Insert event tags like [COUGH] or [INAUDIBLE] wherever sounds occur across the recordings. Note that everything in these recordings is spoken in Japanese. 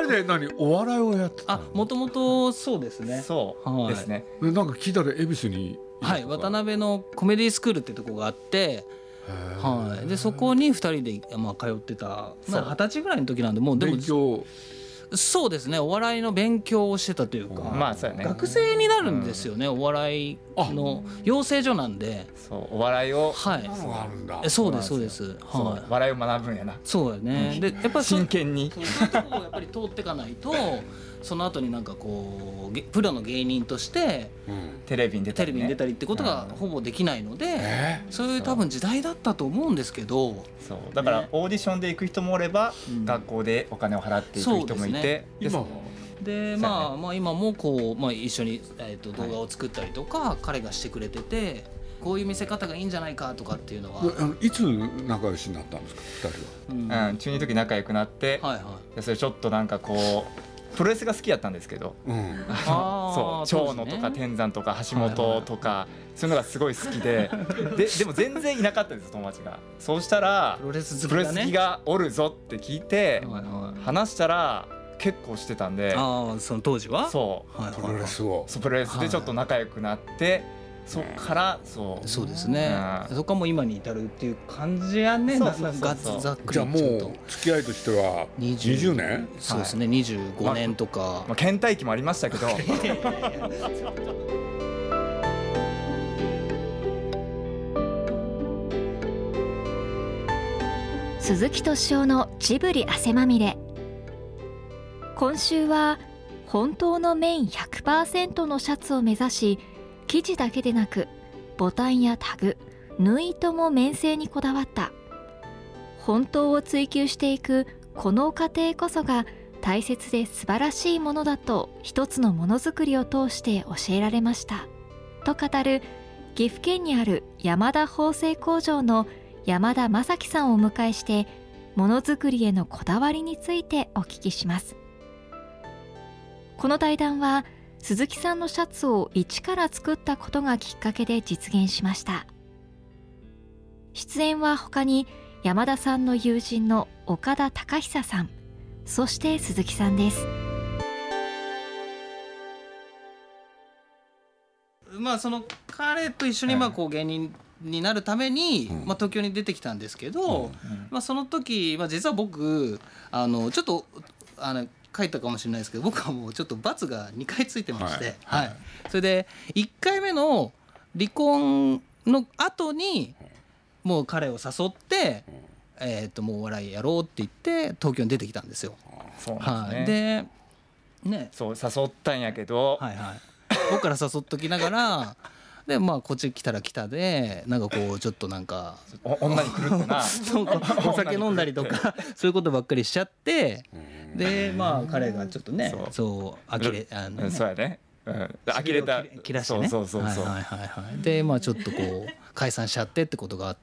人で何お笑いをやってたあもともとそうですね。そうですね、でなんか聞いたら恵比寿にはい渡辺のコメディスクールってとこがあってはい、でそこに2人で、まあ、通ってた。まあ二十歳ぐらいの時なんでもうでも勉強そうですね。お笑いの勉強をしてたというか、まあそうやね。学生になるんですよね、お笑いの養成所なんで。そうお笑いを。はい。そんなのがあるんだえそうです。そうですはい。笑いを学ぶんやな。そうやね。でやっぱりそ真剣に。そういうとこをやっぱり通っていかないとその後になんかこうげプロの芸人としてうん。テレビに出たり、ね、テレビに出たりってことがうん。ほぼできないので、えそういう多分時代だったと思うんですけど。そう。だからね。オーディションで行く人もおれば、うん。学校でお金を払っていく人もいて、そうですね。で今は？で、まあ、まあ今もこう、まあ、一緒に、えー、と動画を作ったりとか、彼がしてくれててこういう見せ方がいいんじゃないかとかっていうのは、いつ仲良しになったんですか？二人は。うん。うん、中二の時仲良くなって、はいはい。でそれちょっとなんかこうプロレスが好きやったんですけど。うん。そう長野とか天山とか橋本とか、そういうのがすごい好きで。ででも全然いなかったんです友達が。そうしたらプロレス好プロレきがねス好きがおるぞって聞いてはいはい話したら結構してたんで。ああその当時は？そう。はいはい。プロレスを。そうプロレスでちょっと仲良くなって、そっからそう。そうですね、うん。そこはもう今に至るっていう感じやね。そうそうそうざざっくりじゃあもう付き合いとしては20年？そうですね、25年とか、まあ、倦怠期もありましたけど。[LAUGHS] 鈴木敏夫のジブリ汗まみれ。今週は本当の綿100%のシャツを目指し生地だけでなくボタンやタグ縫い糸も綿製にこだわった。本当を追求していくこの過程こそが大切で素晴らしいものだと一つのものづくりを通して教えられました。と語る岐阜県にある山田縫製工場の山田正樹さんをお迎えしてものづくりへのこだわりについてお聞きします。この対談は鈴木さんのシャツを一から作ったことがきっかけで実現しました。出演は他に山田さんの友人の岡田隆久さんそして鈴木さんです。まあその彼と一緒にまあこう芸人になるために、うん。まあ、東京に出てきたんですけど、うん。まあ、その時、まあ、実は僕あのちょっとあの書いたかもしれないですけど僕はもうちょっと罰が2回ついてまして、はい。はい。それで1回目の離婚の後にもう彼を誘って、えー、ともうお笑いやろうって言って東京に出てきたんですよ。そうですね、でね。そう誘ったんやけど、はいはい、僕から誘っときながら [LAUGHS] でまあこっち来たら来たでなんかこうちょっとなんかお女にってな。そうかお酒飲んだりとかそういうことばっかりしちゃってでまあ彼がちょっとねそう。呆れあの、うんね、そうやね、うん、呆れた。切らしてね。そうそうそうそう、はいはいはいはいでまあちょっとこう解散しちゃってってことがあっ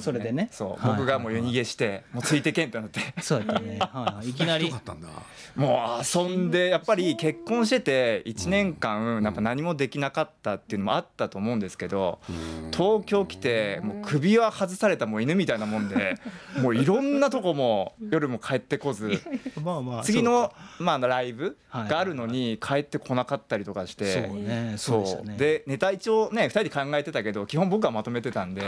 それでね。そう、はい僕がもう夜逃げしてもうついてけんってなって。そうやったね、はいはい、[LAUGHS] いきなり。よかったんだ。もう遊んでやっぱり結婚してて1年間やっぱ何もできなかったっていうのもあったと思うんですけど東京来てもう首輪外されたもう犬みたいなもんで [LAUGHS] もういろんなとこも夜も帰ってこず [LAUGHS] まあま次のまああのライブはいがあるのに帰ってこなかったりとかして。そうね。そうでネタ一応ね2人で考えてたけど基本僕がまとめてたんで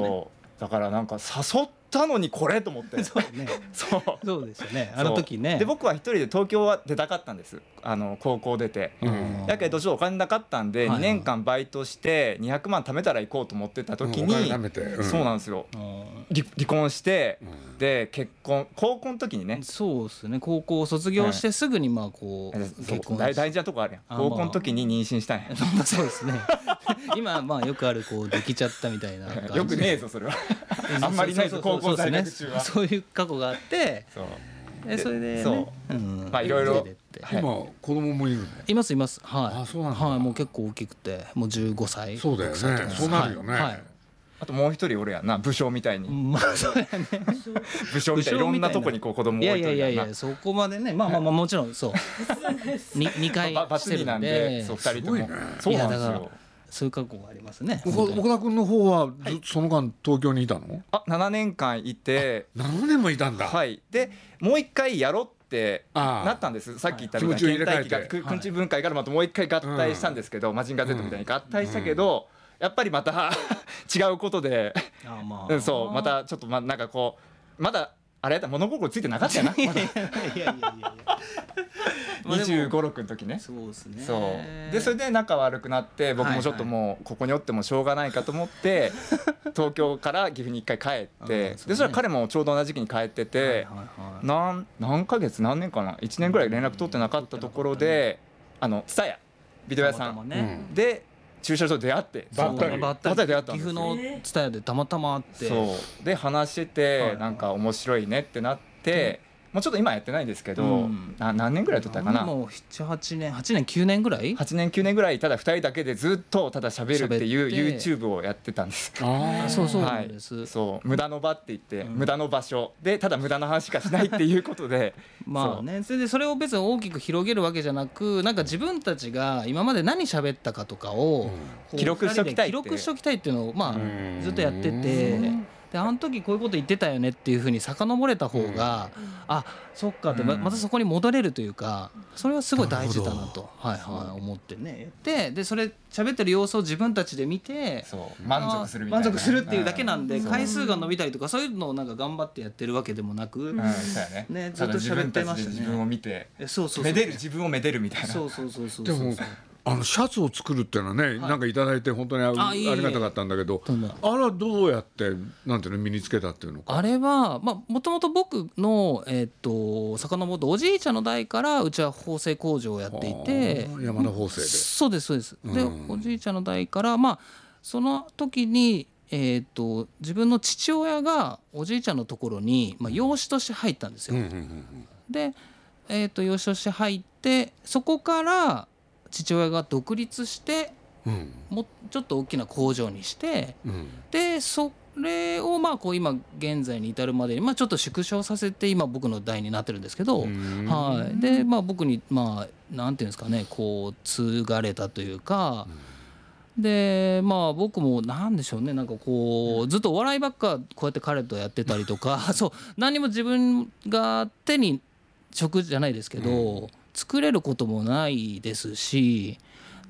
そう。だからなんか誘ったのにこれと思って。そうね。[LAUGHS] そう。そうですよね。あの時ね。で僕は一人で東京は出たかったんです。あの高校出て。うん。だけどちょっとお金なかったんではい。2年間バイトして200万貯めたら行こうと思ってた時に貯めて。うん。そうなんですよ。うん離離婚してうん。で結婚高校の時にね。そうですね。高校を卒業してすぐにまあこう結婚大大事なとこあるやん。あ高校の時に妊娠したんや。まあそうですね。[LAUGHS] 今まあよくあるこうできちゃったみたいな [LAUGHS] よくねえぞそれは。あんまりないぞ高校在学中は。そういう過去があってそう。でそれでねそう。うん。まあいろいろ今子供もいるの？いますいます。はい。あそうなんだ。はいもう結構大きくてもう15歳。そうだよね。6歳とか。そうなるよね。はい。はい。あともう一人俺やんな武将みたいに。まあそうやね。武将みたいにいろんなとこにこう子供いや置いとるやんな。いやいやいやそこまでねまあまあまあもちろんそう。に二回ばバしてるツリなんんで。でそう二人とも。すごいね。そうなんですいやだからよそういう過去がありますね。岡岡田君の方はずその間東京にいたの？あ7年間いて。7年もいたんだ。はい、でもう一回やろうっってなったんです。さっき言ったみたいに気持ちを入れ替えて。倦怠期がくくんち分解からまたもう一回合体したんですけど、マジンガー Z みたいに合体したけど、やっぱりまた [LAUGHS] 違うことで、あまうん、そう。またちょっとまなんかこうまだあれやった？物心ついてなかったよな？[LAUGHS] いやいやいやいや。いやまあでも。2 5 6の時ね。そうですね。そう。でそれで仲悪くなって僕もちょっともうここにおってもしょうがないかと思って [LAUGHS] 東京から岐阜に一回帰ってそうね。でそしたら彼もちょうど同じ時期に帰っててはいはいはい。何何ヶ月？何年かな？1年ぐらい連絡取ってなかったところであの蔦屋。ビデオ屋さん。ね。で駐車場で出会ってばったり。ばったり。出会ったんですよ。岐阜の蔦屋でたまたま会って。そう。で話してはい。てなんか面白いねってなってもうちょっと今やってないんですけど、うん。な何年ぐらい撮ったかな？もう78年8年9年ぐらい？8年9年ぐらいただ2人だけでずっとただ喋るっていう YouTube をやってたんです。ああそうそうはないんです、そう無駄の場って言って、うん。無駄の場所でただ無駄な話しかしないっていうことで。[LAUGHS] まあねそれでそれを別に大きく広げるわけじゃなくなんか自分たちが今まで何喋ったかとかをこう記録しときたい記録しときたいっていうのをまあうん。ずっとやっててであの時こういうこと言ってたよねっていうふうに遡れた方があそっかってまうん。またそこに戻れるというかそれはすごい大事だなとはいはい思ってね。ででそれ喋ってる様子を自分たちで見てそう。満足するみたいな。満足するっていうだけなんで回数が伸びたりとかそういうのをなんか頑張ってやってるわけでもなくうん。そうやね。ずっと喋ってましたね。自分たちで自分を見てえそうそうそう。めでる自分をめでるみたいな。そうそうそうそう。でもあのシャツを作るっていうのはね、なんかいただいて本当にありがたかったんだけどあれはどうやってなんていうの身につけたっていうのか。あれはまあもともと僕のえっと遡っておじいちゃんの代からうちは縫製工場をやっていてはあ山田縫製で。そうですそうです。でうん。おじいちゃんの代からまあその時にえっと自分の父親がおじいちゃんのところにまあ養子として入ったんですよ。でえっと養子として入ってそこから父親が独立してうん。もうちょっと大きな工場にしてうん。でそれをまあこう今現在に至るまでにまあちょっと縮小させて今僕の代になってるんですけど、うん。はい、でまあ僕にまあなんていうんですかねこう継がれたというか、でまあ僕もなんでしょうねなんかこうずっとお笑いばっかこうやって彼とやってたりとか [LAUGHS] そう何も自分が手に職じゃないですけど、作れることもないですし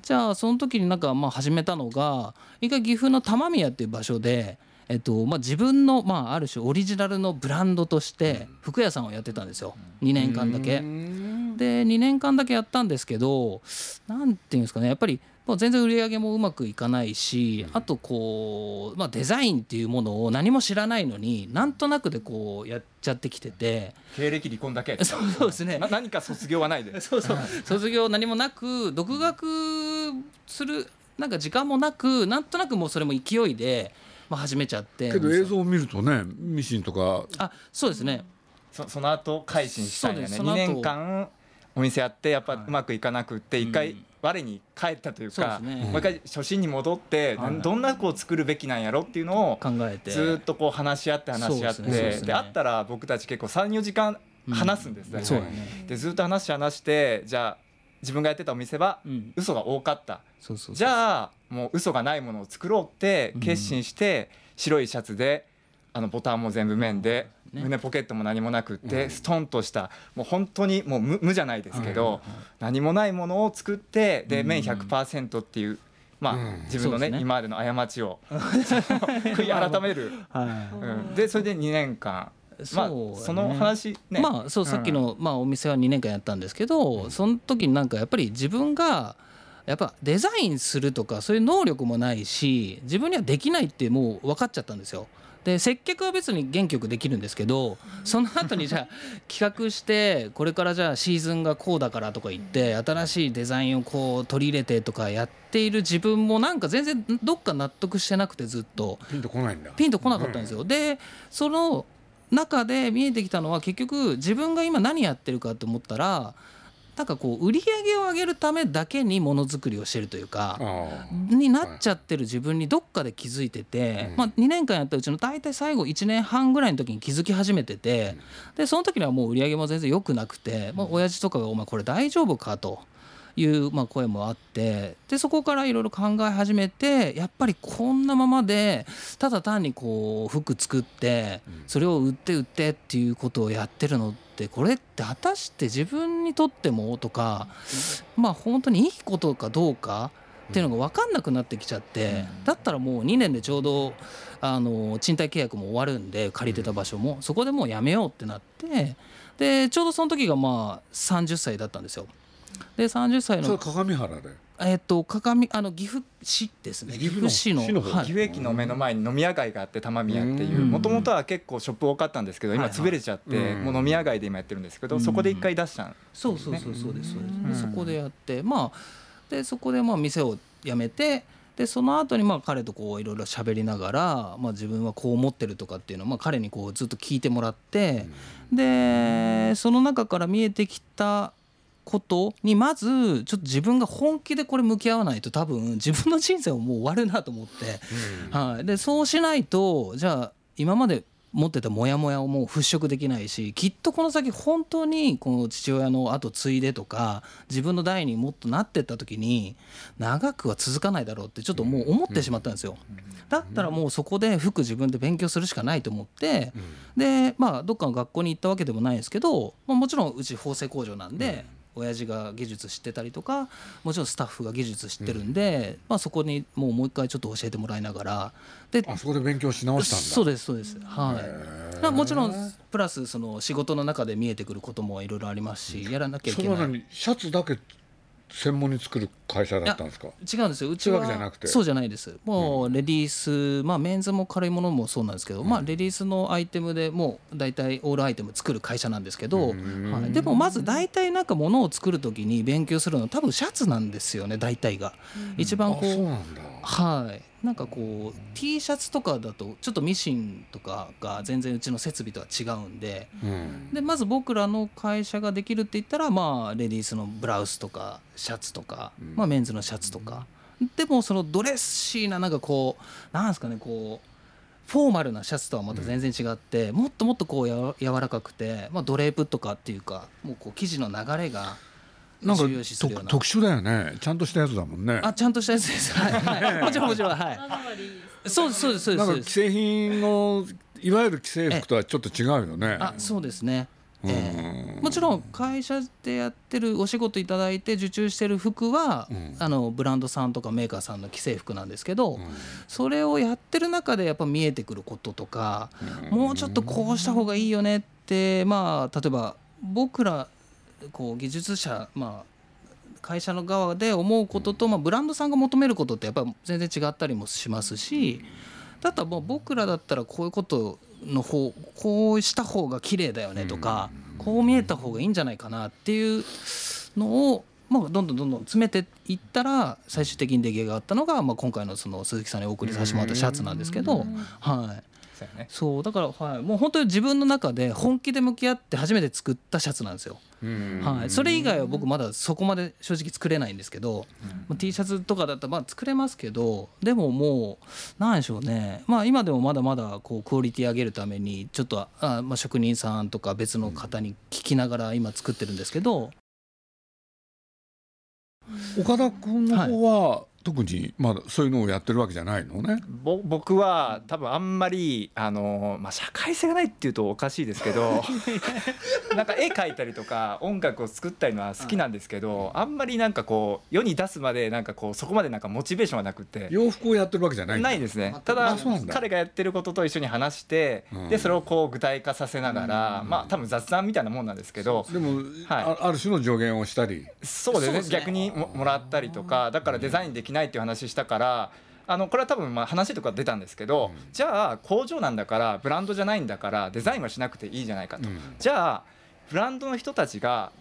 じゃあその時になんかまあ始めたのが一回岐阜の玉宮っていう場所で。えっとまあ、自分の、まあ、ある種オリジナルのブランドとして服屋さんをやってたんですよ2年間だけ。で2年間だけやったんですけどなんていうんですかねやっぱりもう全然売り上げもうまくいかないしあとこう、まあ、デザインっていうものを何も知らないのになんとなくでこうやっちゃってきてて。経歴離婚だけ。そ [LAUGHS] うそうですね。な何か卒業はないで。[LAUGHS] そうそう。卒業何もなく独学するなんか時間もなくなんとなくもうそれも勢いで、まあ、始めちゃって。けど映像を見るとねミシンとか。あそうですね。そその後改心したんやね。2そうです。その後。年間お店やってやっぱはいうまくいかなくって一回我に帰ったというかね。もう一回初心に戻ってはい。どんな子を作るべきなんやろっていうのを考えて。ずーっとこう話し合って話し合ってですね。であったら僕たち結構34時間話すんですうだね。でずっと話し話してじゃあ自分がやってたお店はうん。嘘が多かった。そうそうそうじゃあもう嘘がないものを作ろうって決心して白いシャツであのボタンも全部面でね。胸ポケットも何もなくってストンとしたもう本当にもう無無じゃないですけど何もないものを作ってで面100%っていうまうん。あ自分のね今までの過ちを悔い [LAUGHS] [LAUGHS] 改める。はい。うん。でそれで2年間。まあその話ね。まあそうさっきの、まあ、お店は2年間やったんですけど、その時になんかやっぱり自分がやっぱデザインするとかそういう能力もないし自分にはできないってもう分かっちゃったんですよ。で接客は別に元気よくできるんですけどその後にじゃあ [LAUGHS] 企画してこれからじゃあシーズンがこうだからとか言って新しいデザインをこう取り入れてとかやっている自分もなんか全然どっか納得してなくてずっと。ピンとこないんだピンとこなかったんですよ。でその中で見えてきたのは結局自分が今何やってるかと思ったらなんかこう売り上げを上げるためだけにものづくりをしてるというか。あになっちゃってる自分にどっかで気づいてて、うんまあ、2年間やったうちの大体最後1年半ぐらいの時に気づき始めててでその時にはもう売り上げも全然良くなくて、まあ、親父とかが「お前これ大丈夫か?」というまあ声もあってでそこからいろいろ考え始めてやっぱりこんなままでただ単にこう服作ってそれを売って売ってっていうことをやってるのってこれって果たして自分にとってもとかまあ本当にいいことかどうかっていうのが分かんなくなってきちゃってだったらもう2年でちょうどあの賃貸契約も終わるんで借りてた場所もそこでもうやめようってなってでちょうどその時がまあ30歳だったんですよ。で30歳のそれ鏡原で？えっと鏡あの岐阜市ですね。岐岐阜阜市の岐阜駅の目の前に飲み屋街があって玉宮っていう。うん。もともとは結構ショップ多かったんですけど今はいはい。潰れちゃってうん。もう飲み屋街で今やってるんですけどそこで一回出したんそうそうそうそうです。そううん。ですでそこでやってまあでそこでまあ店を辞めてでその後にまあ彼とこういろいろ喋りながら、まあ、自分はこう思ってるとかっていうのをまあ彼にこうずっと聞いてもらってでその中から見えてきたことにまずちょっと自分が本気でこれ向き合わないと多分自分の人生はもう終わるなと思って、はい、でそうしないとじゃあ今まで持ってたモヤモヤをもう払拭できないしきっとこの先本当にこの父親の後継いでとか自分の代にもっとなってった時に長くは続かないだろうってちょっともう思ってしまったんですよ。だったらもうそこで服自分で勉強するしかないと思ってでまあどっかの学校に行ったわけでもないんですけど、まあ、もちろんうち縫製工場なんで。親父が技術知ってたりとかもちろんスタッフが技術知ってるんで、まあ、そこにもうもう一回ちょっと教えてもらいながらであそこで勉強し直したんだ。そうですそうです。はい。まあもちろんプラスその仕事の中で見えてくることもいろいろありますしやらなきゃいけない。シャツだけ専門に作る会社だったんですか？違うんですよ。うちはわけじゃなくて。そうじゃないです。もうレディース、まあメンズも軽いものもそうなんですけど、まあレディースのアイテムでもう大体オールアイテム作る会社なんですけど、はい、でもまず大体なんか物を作る時に勉強するのは多分シャツなんですよね大体が、一番あこうはい。なんかこう T シャツとかだとちょっとミシンとかが全然うちの設備とは違うんでうん。でまず僕らの会社ができるって言ったらまあレディースのブラウスとかシャツとか、まあ、メンズのシャツとか、でもそのドレッシーななんかこうなんですかねこうフォーマルなシャツとはまた全然違って、もっともっとこうやわ柔らかくて、まあ、ドレープとかっていうかもうこう生地の流れがなんか特特殊だよね。ちゃんとしたやつだもんね。あちゃんとしたやつです、はいはい、もちろんもちろんはい。そうです。そうですそうです。なんか既製品のいわゆる既製服とはちょっと違うよね。あそうですね、えうん。えもちろん会社でやってるお仕事いただいて受注してる服は、ん。あのブランドさんとかメーカーさんの既製服なんですけど、それをやってる中でやっぱ見えてくることとか、もうちょっとこうした方がいいよねってまあ例えば僕らこう技術者まあ会社の側で思うことと、まあ、ブランドさんが求めることってやっぱ全然違ったりもしますしだったらもう僕らだったらこういうことの方こうした方が綺麗だよねとか、こう見えた方がいいんじゃないかなっていうのを、まあ、どんどんどんどん詰めていったら最終的に出来上がったのが、まあ、今回のその鈴木さんにお送りさせてもらったシャツなんですけど、はい。そうだから、はい、もう本当に自分の中で本気で向き合って初めて作ったシャツなんですよ。うん。はい、それ以外は僕まだそこまで正直作れないんですけど、まあ T シャツとかだったらまあ作れますけどでももうなんでしょうね。まあ今でもまだまだこうクオリティ上げるためにちょっとあ、まあ、職人さんとか別の方に聞きながら今作ってるんですけど、岡田君の方は特にまだそういうのをやってるわけじゃないのね。ぼ僕は多分あんまりあの、まあ、社会性がないっていうとおかしいですけど [LAUGHS] なんか絵描いたりとか音楽を作ったりのは好きなんですけどあんまりなんかこう世に出すまでなんかこうそこまでなんかモチベーションはなくて。洋服をやってるわけじゃないないですね。ただ彼がやってることと一緒に話して、うん。でそれをこう具体化させながら、まあ多分雑談みたいなもんなんですけどでも、あある種の助言をしたり。そうですね。ね。逆にももらったりとかだからデザインできないっていう話したからあのこれは多分まあ話とか出たんですけど、じゃあ工場なんだからブランドじゃないんだからデザインはしなくていいじゃないかと、うん。じゃあブランドの人たちが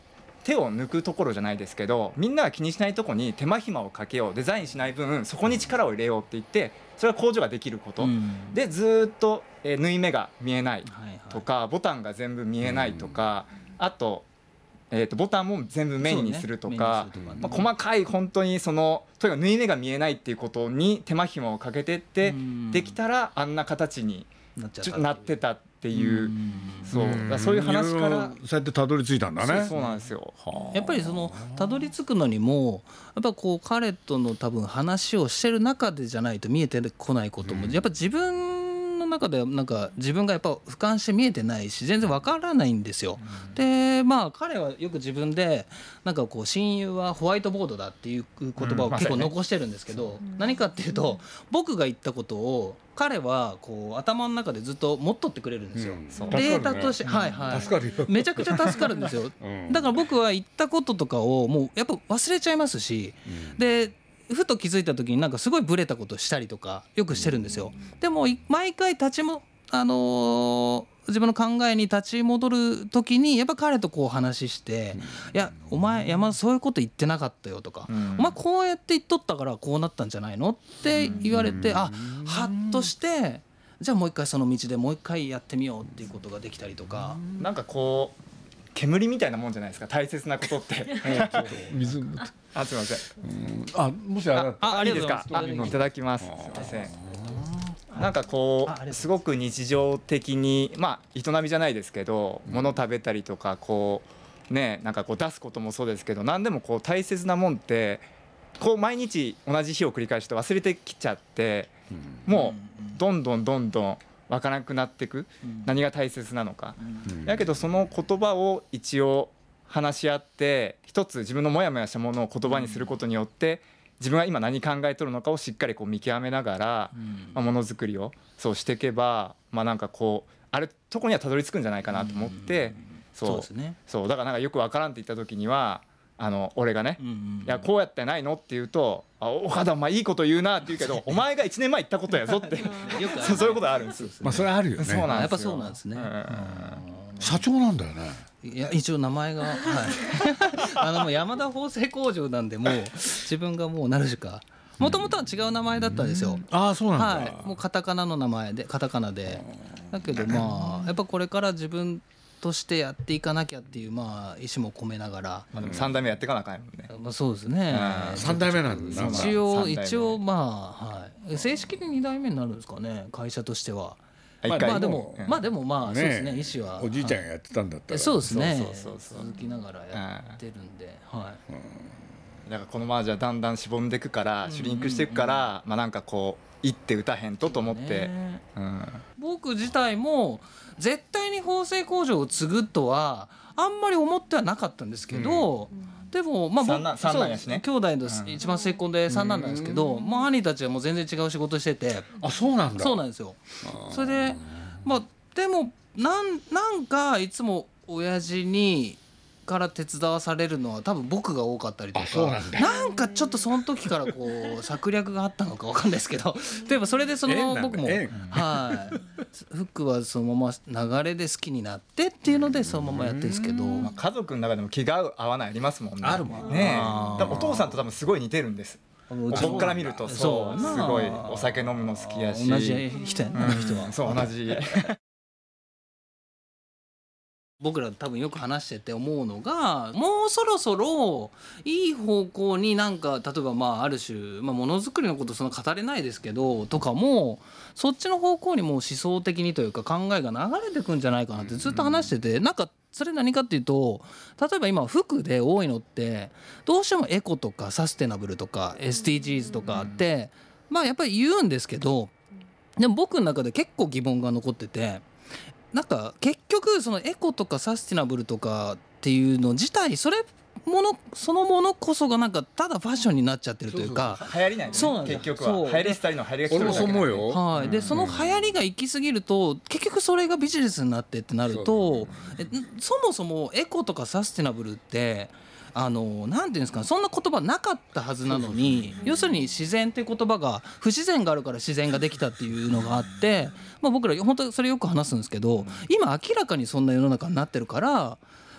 手を抜くところじゃないですけどみんなが気にしないとこに手間暇をかけようデザインしない分そこに力を入れようって言ってそれは工場ができること、うん。でずーっと、えー縫い目が見えないはいはい。とかボタンが全部見えないとか、あと,、えー、とボタンも全部メインにするとかまあ、細かい本当にそのとにかく縫い目が見えないっていうことに手間暇をかけてって、うん。できたらあんな形になっちゃったちょなってたっていう。そう。そういう話かいろいらろそうやってたどり着いたんだね。そうそうなんですよ。はあ。やっぱりそのたどり着くのにもやっぱこう彼との多分話をしてる中でじゃないと見えてこないことも、やっぱ自分の中ではなんか自分がやっぱ俯瞰して見えてないし全然わからないんですよ。でまあ彼はよく自分でなんかこう親友はホワイトボードだっていう言葉を結構残してるんですけど、何かっていうと僕が言ったことを彼はこう頭の中でずっと持っとってくれるんですよ。うん。データとして、はいはい。助かるよ。めちゃくちゃ助かるんですよ。[LAUGHS] うん。だから僕は言ったこととかをもうやっぱ忘れちゃいますし、でふと気づいた時になんかすごいブレたことしたりとかよくしてるんですよ。でもい毎回立ちもあのー自分の考えに立ち戻る時にやっぱ彼とこう話して「いやお前山田そういうこと言ってなかったよ」とかうん「お前こうやって言っとったからこうなったんじゃないの?」って言われてあハッとしてじゃあもう一回その道でもう一回やってみようっていうことができたりとか。なんかこう煙みたいなもんじゃないですか大切なことって。[LAUGHS] 水あすみません。あもしああありいいがとうございます。ですか？あいただきます。すみません。なんかこうす。ごく日常的にまあ営みじゃないですけど、物食べたりとかこうねなんかこう出すこともそうですけど、何でもこう大切なもんってこう毎日同じ日を繰り返して忘れてきちゃって、もうどんどんどんどんわからなくなっていく、何が大切なのか。だけどその言葉を一応話し合って一つ自分のモヤモヤしたものを言葉にすることによって自分が今何考えとるのかをしっかりこう見極めながら、まあ、ものづくりをそうしていけばまあなんかこうあるとこにはたどり着くんじゃないかなと思って、そう。そうですね。そう。だからなんかよくわからんって言った時にはあの俺がね、うんうんいやこうやってないの？って言うと「あ岡田お前いいこと言うな」って言うけど「[LAUGHS] お前が1年前言ったことやぞ」って。[LAUGHS] よくある。そうそういうことあるんですよ。まあそれあるよね。そうなんですよ。やっぱそうなんですね。社長なんだよね。いや一応名前がはい。[LAUGHS] あのもう山田縫製工場なんでもう自分がもうなるしか。もともとは違う名前だったんですよ。ああそうなんだ、はい、もうカタカナの名前でカタカナで。だけどまあやっぱこれから自分としてやっていかなきゃっていうまあ意思も込めながら、まあでも3代目やっていかなあかんもんね。まあ、そうですね。うん。三代目なんだ。一応一応まあ、はい、正式に2代目になるんですかね会社としては。まあ、まあでも、うん。まあでもまあそうですね意思は。おじいちゃんがやってたんだったら。そうですね。そうそうそうそう。続きながらやってるんで、はい。だからこのままじゃだんだんしぼんでいくからシュリンクしていくからまあなんかこう一手打たへんとと思って、ね。うん、僕自体も絶対に縫製工場を継ぐとはあんまり思ってはなかったんですけど、でもまあ三男三男やしねそう兄弟のうん。一番末っ子で三男なんですけど、まあ兄たちはもう全然違う仕事してて。あそうなんだ。そうなんですよ。それでまあでもなんなんかいつも親父にから手伝わされるのは多分僕が多かったりとかあそうなんだ。なんかちょっとその時からこう策略があったのかわかんないですけど例えばそれでその僕も縁。はい。フックはそのまま流れで好きになってっていうのでそのままやってるんですけど。まあ、家族の中でも気が合う合わないありますもんねあるもんね。お父さんと多分すごい似てるんです。僕から見るとそうすごいお酒飲むの好きやし。同じ人やうん。そう同じ僕ら多分よく話してて思うのがもうそろそろいい方向になんか例えばまあある種まあものづくりのことそんな語れないですけどとかもそっちの方向にもう思想的にというか考えが流れてくんじゃないかなってずっと話しててなんかそれ何かっていうと例えば今服で多いのってどうしてもエコとかサステナブルとか SDGs とかってまあやっぱり言うんですけどでも僕の中で結構疑問が残っててなんか結局そのエコとかサスティナブルとかっていうの自体それものそのものこそがなんかただファッションになっちゃってるというか。流行りないよね。そうなんですよ結局は。そう。流行り廃りの流行りが来て俺もそうるだけ思うよ。はい、でその流行りが行き過ぎると結局それがビジネスになってってなるとえんそもそもエコとかサスティナブルってあのなんていうんですかねそんな言葉なかったはずなのに要するに自然っていう言葉が不自然があるから自然ができたっていうのがあって、まあ、僕ら本当それよく話すんですけど今明らかにそんな世の中になってるから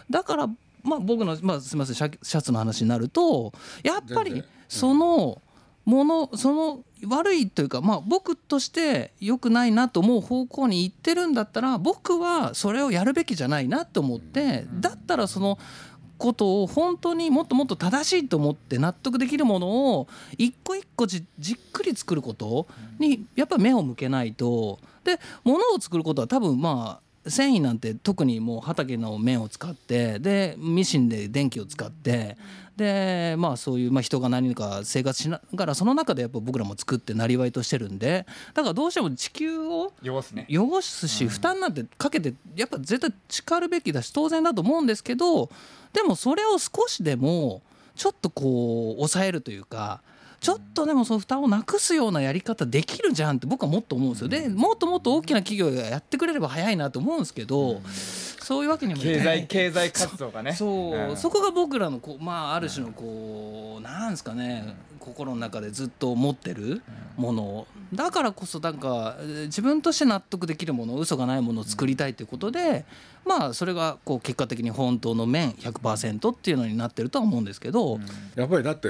だからまあ僕の、まあ、すみませんシャツの話になるとやっぱりそのものその悪いというか、まあ、僕として良くないなと思う方向に行ってるんだったら僕はそれをやるべきじゃないなと思ってだったらそのことを本当にもっともっと正しいと思って納得できるものを一個一個じじっくり作ることにやっぱ目を向けないと。で物を作ることは多分まあ繊維なんて特にもう畑の面を使ってでミシンで電気を使ってでまあそういう、まあ、人が何か生活しながらその中でやっぱ僕らも作ってなりわいとしてるんでだからどうしても地球を汚すね汚すし負担なんてかけてやっぱ絶対叱るべきだし当然だと思うんですけどでもそれを少しでもちょっとこう抑えるというか。ちょっとでもその負担をなくすようなやり方できるじゃんって僕はもっと思うんですよ。でもっともっと大きな企業がやってくれれば早いなと思うんですけど、そういうわけにもいか経ない。済経済活動がね。そう、ん。そこが僕らのこうまあある種のこうなんですかね心の中でずっと持ってるもの。だからこそなんかえー自分として納得できるもの嘘がないものを作りたいということでまあそれがこう結果的に本当の面100%っていうのになってるとは思うんですけど、やっぱりだって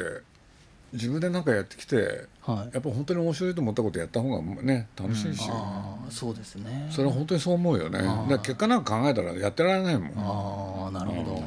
自分で何かやってきてはい、やっぱ本当に面白いと思ったことやった方がね楽しいし、ああそうですね。それは本当にそう思うよね。だ結果なんか考えたらやってられないもん。ああなるほど。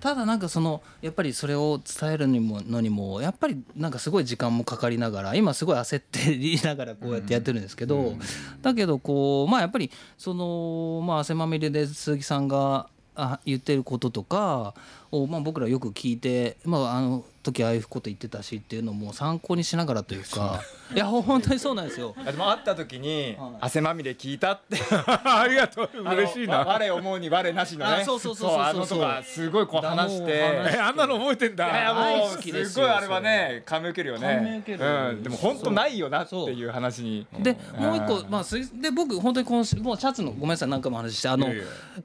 ただなんかそのやっぱりそれを伝えるにものにもやっぱりなんかすごい時間もかかりながら今すごい焦っていながらこうやってやってるんですけど、だけどこうまあやっぱりそのまあ汗まみれで鈴木さんがあ言ってることとかをまあ僕らよく聞いてまああの時ああいうこと言ってたしっていうのも参考にしながらというか。いや本当にそうなんですよ。あでも会った時にはい。汗まみれ聞いたって。[LAUGHS] ありがとう。嬉しいな。我思うに我なしのね。あそうそうそうそうそう。あのとかすごいこう話して。あんなの覚えてんいやいやだも大うすごいあれはね感銘受けるよね。感銘受ける。うん、でも本当ないよなっていう話に。でもう一個まあで僕本当にこのもうシャツのごめんなさい何回も話してあの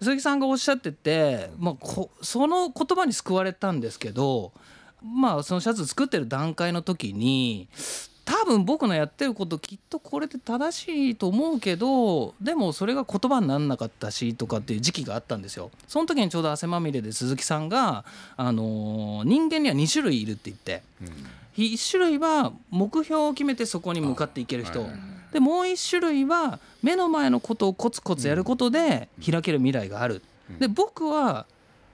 鈴木さんがおっしゃってて、まあ、こその言葉に救われたんですけどまあそのシャツ作ってる段階の時に多分僕のやってることきっとこれで正しいと思うけどでもそれが言葉にならなかったしとかっていう時期があったんですよ。その時にちょうど汗まみれで鈴木さんが、あのー人間には2種類いるって言って。1種類は目標を決めてそこに向かっていける人、でもう1種類は目の前のことをコツコツやることで開ける未来がある、で僕は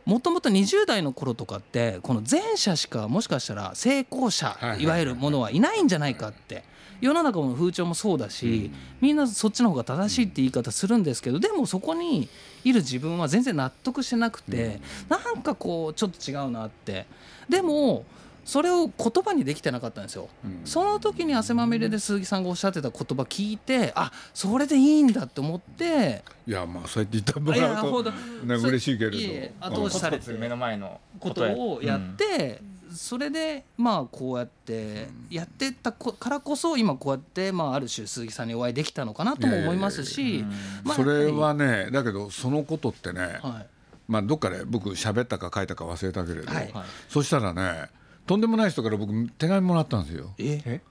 もともと20代の頃とかってこの前者しかもしかしたら成功者いわゆるものはいないんじゃないかって。世の中の風潮もそうだし、みんなそっちの方が正しいって言い方するんですけどでもそこにいる自分は全然納得してなくて、なんかこうちょっと違うなって。でもそれを言葉にできてなかったんですよ。その時に汗まみれで鈴木さんがおっしゃってた言葉聞いてあそれでいいんだって思って。いやまあそうやって言ってもらうとねそ嬉しいけれど。後押しされて。目の前のことをやって、それでまあこうやってやってったこからこそ今こうやってまあある種鈴木さんにお会いできたのかなとも思いますし、まあそれはねだけどそのことってね、はい。まあどっかで僕喋ったか書いたか忘れたけれど、はい。そしたらねとんでもない人から僕手紙もらったんですよ。え？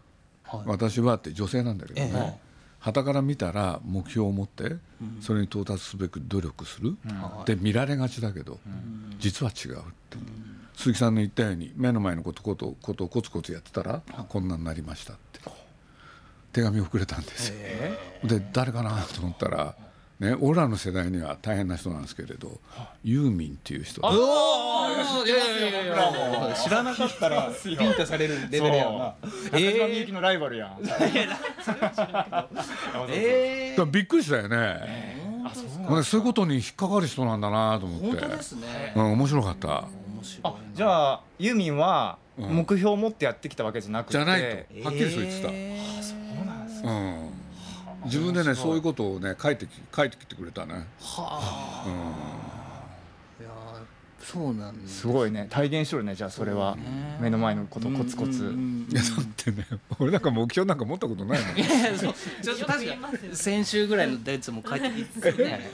私はって女性なんだけどね、え。旗から見たら目標を持ってそれに到達すべく努力する、って見られがちだけど、実は違うって、鈴木さんの言ったように目の前のことことことをコツコツやってたらこんなになりましたって。手紙をくれたんですよ。で誰かなと思ったら、ね、俺らの世代には大変な人なんですけれどユーミンっていう人で。いやいやいやいや。知らなかったらビンタされるレベルやな。中島みゆきのライバルやん。えだからびっくりしたよね、ねそういうことに引っかかる人なんだなと思って。本当ですね。うん、面白かった。あじゃあユーミンはうん。目標を持ってやってきたわけじゃなくて。じゃないとはっきりそう言ってた、えーそうなんですうん、自分でねそういうことをね書いてき書いてきてくれたね、はあ。ういやそうなんです。すごいね。体現しとるねじゃあそれは。ね。目の前のことコツコツ。うんうんうんん、いやだってね俺なんか目標なんか持ったことないもん。[LAUGHS] いやそうちょっと確かに先週ぐらいのやつも書いて、ね、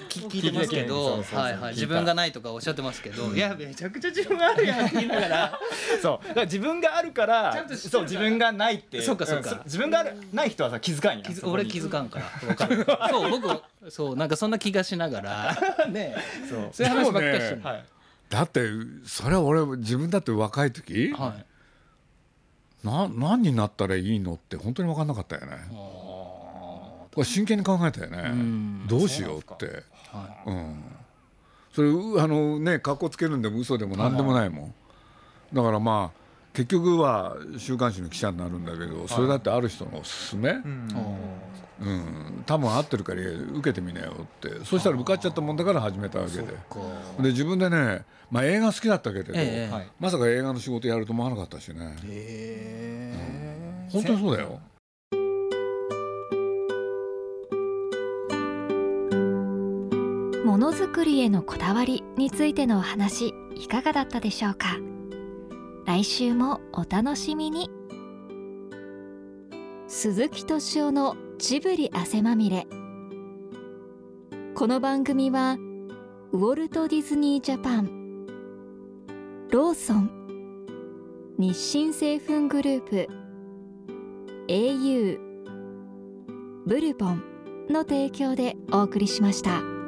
聞聞いてますけど。はいはい。自分がないとかおっしゃってますけど。いやめちゃくちゃ自分あるやんって言いながら。[LAUGHS] そう。だから自分があるからちゃんと知ってるそう自分がないって。そうかそうか。ん。自分があるない人はさ気づかんや俺気づかんから。分かる。[LAUGHS] そう僕はそうなんかそんな気がしながら。ねそう。そういう話ばっかりしてるはいだってそれは俺自分だって若い時、はい。な何になったらいいのって本当に分かんなかったよね。これ真剣に考えたよね。ん。どうしようって。はうん。それうあのね格好つけるんでも嘘でも何でもないもん、だからまあ結局は週刊誌の記者になるんだけどそれだってある人のおすすめ、うん。多分合ってるから受けてみなよって。そしたら受かっちゃったもんだから始めたわけで。で自分でね、まあ、映画好きだったけれど、えー、まさか映画の仕事やると思わなかったしね、えー、うん、本当にそうだよ。ものづくりへのこだわりについてのお話いかがだったでしょうか？来週もお楽しみに鈴木敏夫のジブリ汗まみれこの番組はウォルト・ディズニー・ジャパンローソン日清製粉グループ au ブルボンの提供でお送りしました。